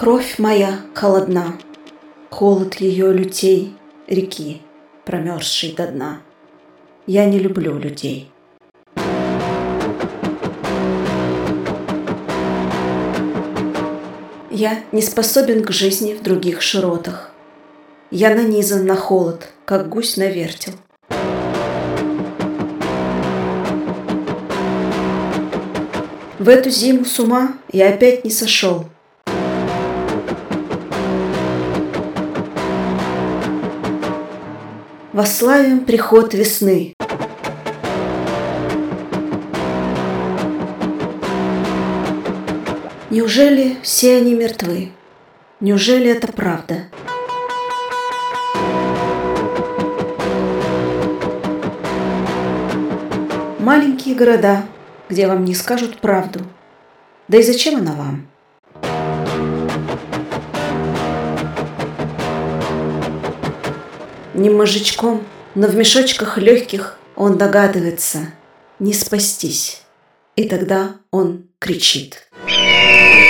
Кровь моя холодна, Холод ее лютей реки, Промерзшей до дна. Я не люблю людей. Я не способен к жизни в других широтах. Я нанизан на холод, как гусь на вертел. В эту зиму с ума я опять не сошел. Вославим приход весны. Неужели все они мертвы? Неужели это правда? Маленькие города, где вам не скажут правду. Да и зачем она вам? не мозжечком, но в мешочках легких он догадывается не спастись. И тогда он кричит. Yeah.